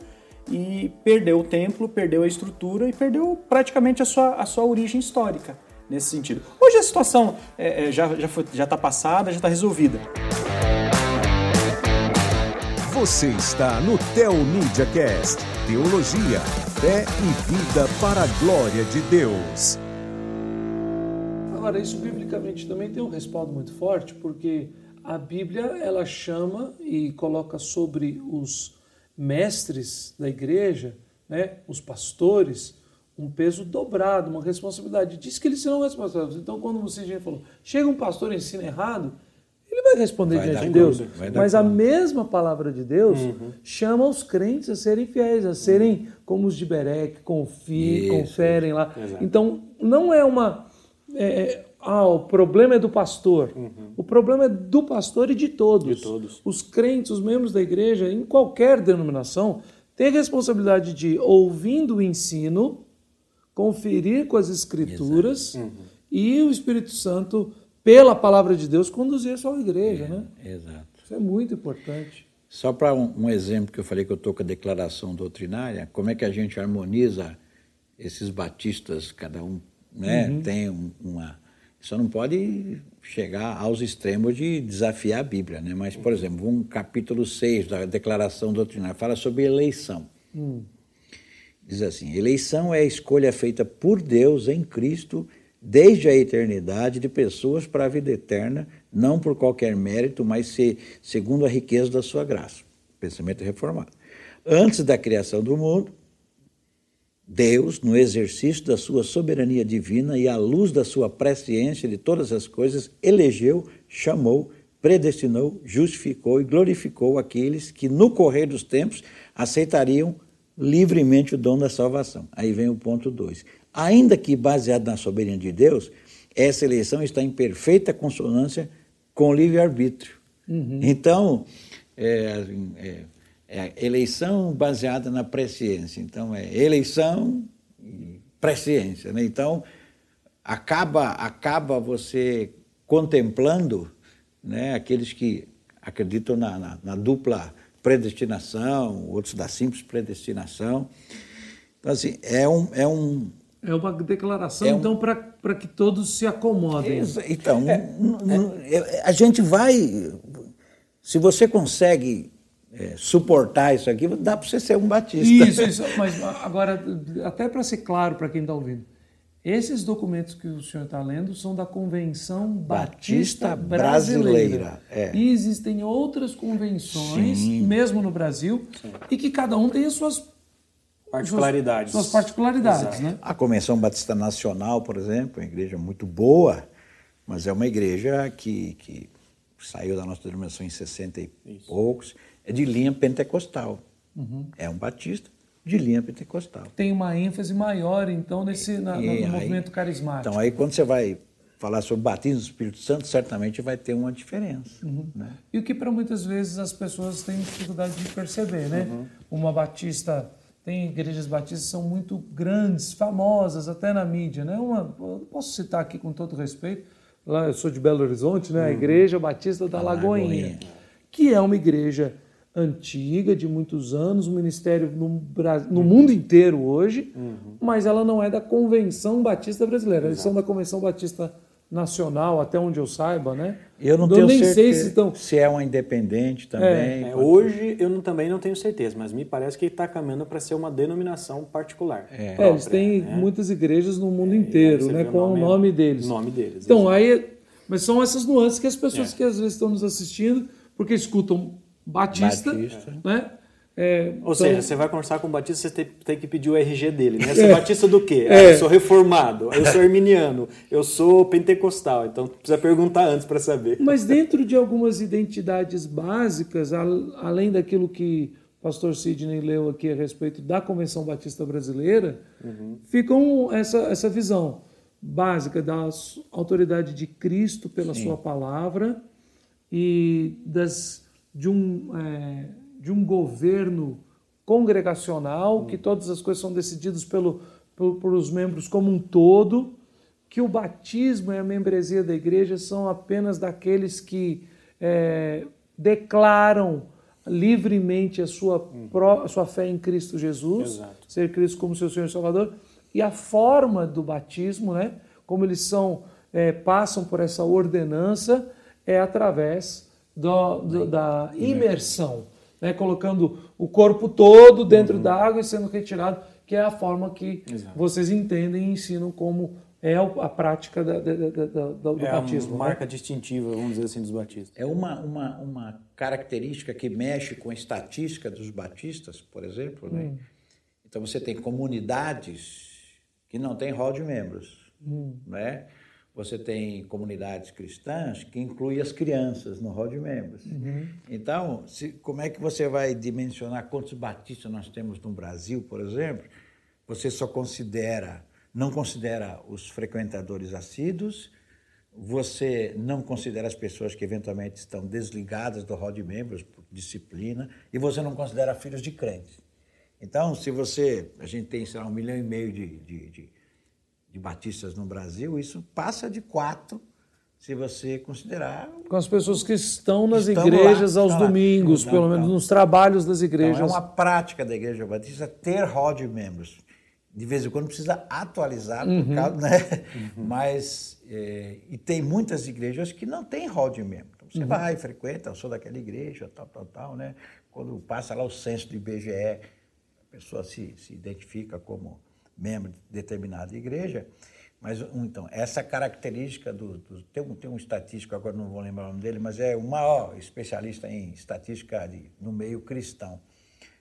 e perdeu o templo, perdeu a estrutura e perdeu praticamente a sua, a sua origem histórica nesse sentido. Hoje a situação é, é já está já já tá passada, já está resolvida. Você está no Tel Media Cast, Teologia, fé e vida para a glória de Deus. Agora, isso biblicamente também tem um respaldo muito forte, porque a Bíblia ela chama e coloca sobre os mestres da igreja, né, os pastores, um peso dobrado, uma responsabilidade. Diz que eles serão responsáveis. Então, quando você já falou, chega um pastor e ensina errado, ele vai responder vai diante de Deus. Mas a mesma palavra de Deus uhum. chama os crentes a serem fiéis, a serem uhum. como os de Berec, confiem, conferem lá. Exato. Então, não é uma. É, é ah, o problema é do pastor. Uhum. O problema é do pastor e de todos. de todos. Os crentes, os membros da igreja, em qualquer denominação, têm a responsabilidade de, ouvindo o ensino, conferir com as escrituras uhum. e o Espírito Santo, pela palavra de Deus, conduzir a sua igreja. É, né? Exato. Isso é muito importante. Só para um, um, exemplo que eu falei que eu estou com a declaração doutrinária, como é que a gente harmoniza esses batistas, cada um né, uhum. tem um, uma só não pode chegar aos extremos de desafiar a Bíblia, né? Mas, por exemplo, um capítulo 6 da Declaração Doutrinária fala sobre eleição. Hum. Diz assim: eleição é a escolha feita por Deus em Cristo desde a eternidade de pessoas para a vida eterna, não por qualquer mérito, mas se, segundo a riqueza da sua graça. Pensamento reformado. Antes da criação do mundo, Deus, no exercício da sua soberania divina e à luz da sua presciência de todas as coisas, elegeu, chamou, predestinou, justificou e glorificou aqueles que, no correr dos tempos, aceitariam livremente o dom da salvação. Aí vem o ponto 2. Ainda que baseado na soberania de Deus, essa eleição está em perfeita consonância com o livre-arbítrio. Uhum. Então, é, é, é eleição baseada na presciência. Então, é eleição e presciência. Né? Então, acaba, acaba você contemplando né, aqueles que acreditam na, na, na dupla predestinação, outros da simples predestinação. Então, assim, é um. É, um, é uma declaração, é um, então, para que todos se acomodem. Então, é, é, a gente vai. Se você consegue é, suportar isso aqui, dá para você ser um batista. Isso, isso. Mas agora, até para ser claro para quem está ouvindo, esses documentos que o senhor está lendo são da Convenção Batista, Batista Brasileira. Brasileira. É. E existem outras convenções, Sim. mesmo no Brasil, Sim. e que cada um tem as suas particularidades. Suas, suas particularidades, né? A Convenção Batista Nacional, por exemplo, é uma igreja muito boa, mas é uma igreja que, que saiu da nossa denominação em 60 e Isso. poucos é de linha pentecostal. Uhum. É um batista de linha pentecostal. Tem uma ênfase maior, então, nesse na, no, aí, movimento carismático. Então, aí quando você vai falar sobre batismo do Espírito Santo, certamente vai ter uma diferença. Uhum. Né? E o que para muitas vezes as pessoas têm dificuldade de perceber, né? Uhum. Uma batista tem igrejas batistas que são muito grandes, famosas até na mídia, né? Uma, posso citar aqui com todo respeito, lá eu sou de Belo Horizonte, né? A uhum. Igreja Batista da Lagoinha, Lagoinha, que é uma igreja antiga, de muitos anos, um ministério no, no mundo inteiro hoje, uhum. mas ela não é da Convenção Batista Brasileira. Exato. Eles são da Convenção Batista Nacional, até onde eu saiba, né? Eu não eu tenho nem certeza sei se, estão... se é uma independente também. É. É, hoje eu não, também não tenho certeza, mas me parece que está caminhando para ser uma denominação particular. É, própria, eles têm né? muitas igrejas no mundo é, inteiro, né? Com o nome, nome deles. nome deles. Então, exatamente. aí, mas são essas nuances que as pessoas é. que às vezes estão nos assistindo porque escutam Batista, Batista. né? É, Ou então- seja, você vai conversar com o Batista, você tem, tem que pedir o RG dele, né? Você é Batista do quê? Ah, É. eu sou reformado, eu sou arminiano, eu sou pentecostal. Então precisa perguntar antes para saber. Mas dentro de algumas identidades básicas, al- além daquilo que o pastor Sidney leu aqui a respeito da Convenção Batista Brasileira, ficam essa, essa visão básica da autoridade de Cristo pela sua palavra e das, de, um, é, de um governo congregacional, que todas as coisas são decididas pelo, pelo, pelos membros como um todo, que o batismo e a membresia da igreja são apenas daqueles que é, declaram livremente a sua, pró- a sua fé em Cristo Jesus, Exato. ser Cristo como seu Senhor e Salvador, e a forma do batismo, né, como eles são, é, passam por essa ordenança, é através do- do- da imersão, né, colocando o corpo todo dentro da água e sendo retirado, que é a forma que Exato. vocês entendem e ensinam como é a prática da- da- da- do É batismo. né? marca distintiva, vamos dizer assim, dos batistas. É uma, uma, uma característica que mexe com a estatística dos batistas, por exemplo. Né? Então, você tem comunidades que não têm rol de membros. Né? Você tem comunidades cristãs que incluem as crianças no rol de membros. Então, se- como é que você vai dimensionar quantos batistas nós temos no Brasil, por exemplo? Você só considera, não considera os frequentadores assíduos, você não considera as pessoas que eventualmente estão desligadas do rol de membros por disciplina e você não considera filhos de crentes. Então, se você, a gente tem, sei lá, um milhão e meio de, de, de, de batistas no Brasil, isso passa de quatro se você considerar. Com as pessoas que estão nas Estão igrejas lá, aos lá. domingos, Então, pelo menos então. nos trabalhos das Então, igrejas. é uma prática da Igreja Batista ter rol de membros. De vez em quando precisa atualizar, por causa, né? Mas, é, e tem muitas igrejas que não têm rol de membro. Então, você vai, frequenta, eu sou daquela igreja, tal, tal, tal, né? Quando passa lá o censo do IBGE, a pessoa se, se identifica como membro de determinada igreja. Mas, então, essa característica do... do tem, um, tem um estatístico, agora não vou lembrar o nome dele, mas é o maior especialista em estatística de, no meio cristão.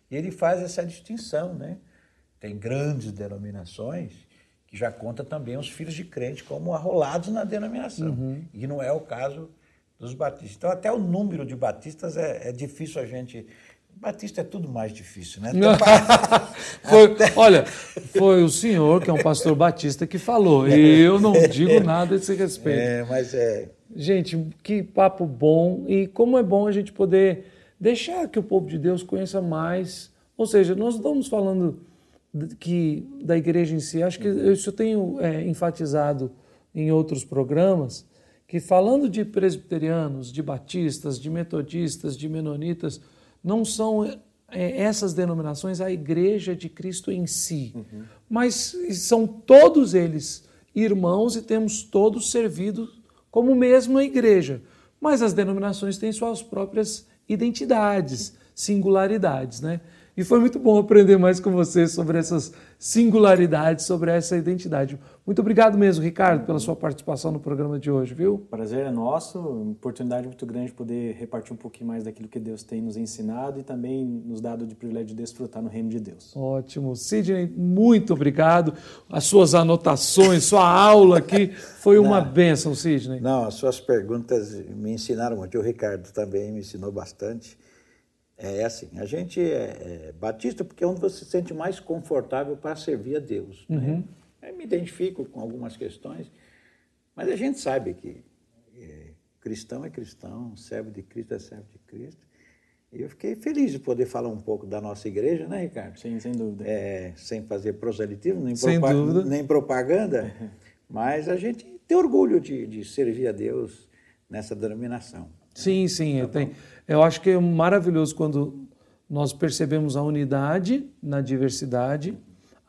E ele faz essa distinção, né? Tem grandes denominações que já conta também os filhos de crente como arrolados na denominação. E não é o caso dos batistas. Então, até o número de batistas é, é difícil a gente... Batista é tudo mais difícil, né? Foi- olha, foi o senhor, que é um pastor batista, que falou. E eu não digo nada a esse respeito. É, mas é... Gente, que papo bom. E como é bom a gente poder deixar que o povo de Deus conheça mais. Ou seja, nós estamos falando que da igreja em si. Acho que isso eu tenho é, enfatizado em outros programas, que falando de presbiterianos, de batistas, de metodistas, de menonitas, não são é, essas denominações a igreja de Cristo em si, mas são todos eles irmãos e temos todos servido como mesma igreja. Mas as denominações têm suas próprias identidades, singularidades, né? E foi muito bom aprender mais com você sobre essas singularidades, sobre essa identidade. Muito obrigado mesmo, Ricardo, pela sua participação no programa de hoje, viu? Prazer é nosso, oportunidade muito grande poder repartir um pouquinho mais daquilo que Deus tem nos ensinado e também nos dado de privilégio de desfrutar no reino de Deus. Ótimo. Sidney, muito obrigado. As suas anotações, sua aula aqui foi uma bênção, Sidney. Não, as suas perguntas me ensinaram muito. O Ricardo também me ensinou bastante. É assim, a gente é, é batista porque é onde você se sente mais confortável para servir a Deus. Né? Eu me identifico com algumas questões, mas a gente sabe que é, cristão é cristão, servo de Cristo é servo de Cristo. E eu fiquei feliz de poder falar um pouco da nossa igreja, né, Ricardo? Sim, sem dúvida. É, sem fazer proselitismo, nem, Sem propa- dúvida. nem propaganda, mas a gente tem orgulho de, de servir a Deus nessa denominação. Sim, sim. Eu, tenho, eu acho que é maravilhoso quando nós percebemos a unidade na diversidade,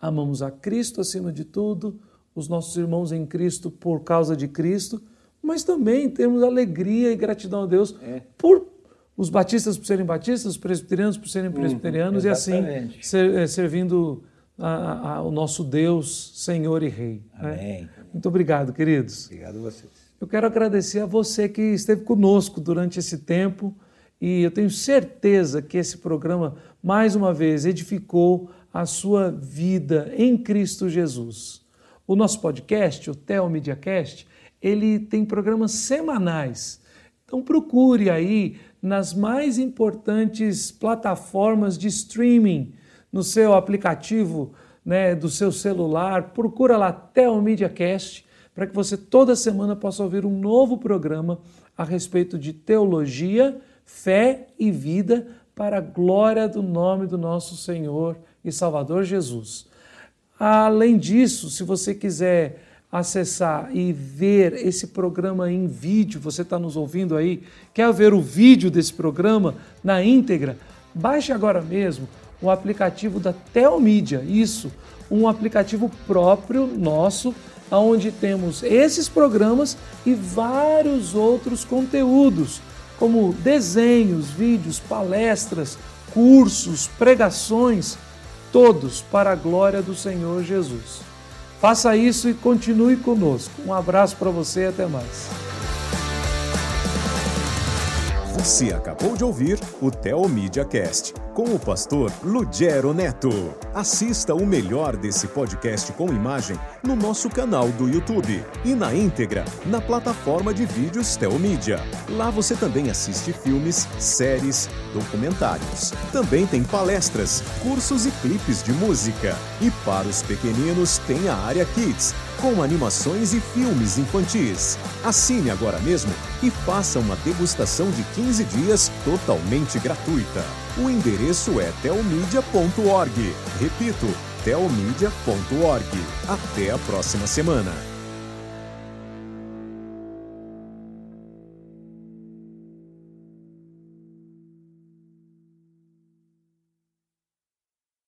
amamos a Cristo acima de tudo, os nossos irmãos em Cristo por causa de Cristo, mas também temos alegria e gratidão a Deus É. por os batistas por serem batistas, os presbiterianos por serem presbiterianos e assim ser- eh, servindo a- a- o nosso Deus, Senhor e Rei. né? Amém. Muito obrigado, queridos. Obrigado a vocês. Eu quero agradecer a você que esteve conosco durante esse tempo e eu tenho certeza que esse programa, mais uma vez, edificou a sua vida em Cristo Jesus. O nosso podcast, o Theo MediaCast, ele tem programas semanais. Então procure aí nas mais importantes plataformas de streaming, no seu aplicativo né, do seu celular, procura lá Theo MediaCast, para que você toda semana possa ouvir um novo programa a respeito de teologia, fé e vida para a glória do nome do nosso Senhor e Salvador Jesus. Além disso, se você quiser acessar e ver esse programa em vídeo, você está nos ouvindo aí, quer ver o vídeo desse programa na íntegra, baixe agora mesmo o aplicativo da Telmídia, isso, um aplicativo próprio nosso, onde temos esses programas e vários outros conteúdos, como desenhos, vídeos, palestras, cursos, pregações, todos para a glória do Senhor Jesus. Faça isso e continue conosco. Um abraço para você e até mais. Você acabou de ouvir o Theo Media Cast com o pastor Lugero Neto. Assista o melhor desse podcast com imagem no nosso canal do YouTube e na íntegra na plataforma de vídeos Telmídia. Lá você também assiste filmes, séries, documentários. Também tem palestras, cursos e clipes de música. E para os pequeninos tem a área Kids com animações e filmes infantis. Assine agora mesmo e faça uma degustação de 15 dias totalmente gratuita. O endereço é telmedia.org. Repito, telmedia.org. Até a próxima semana.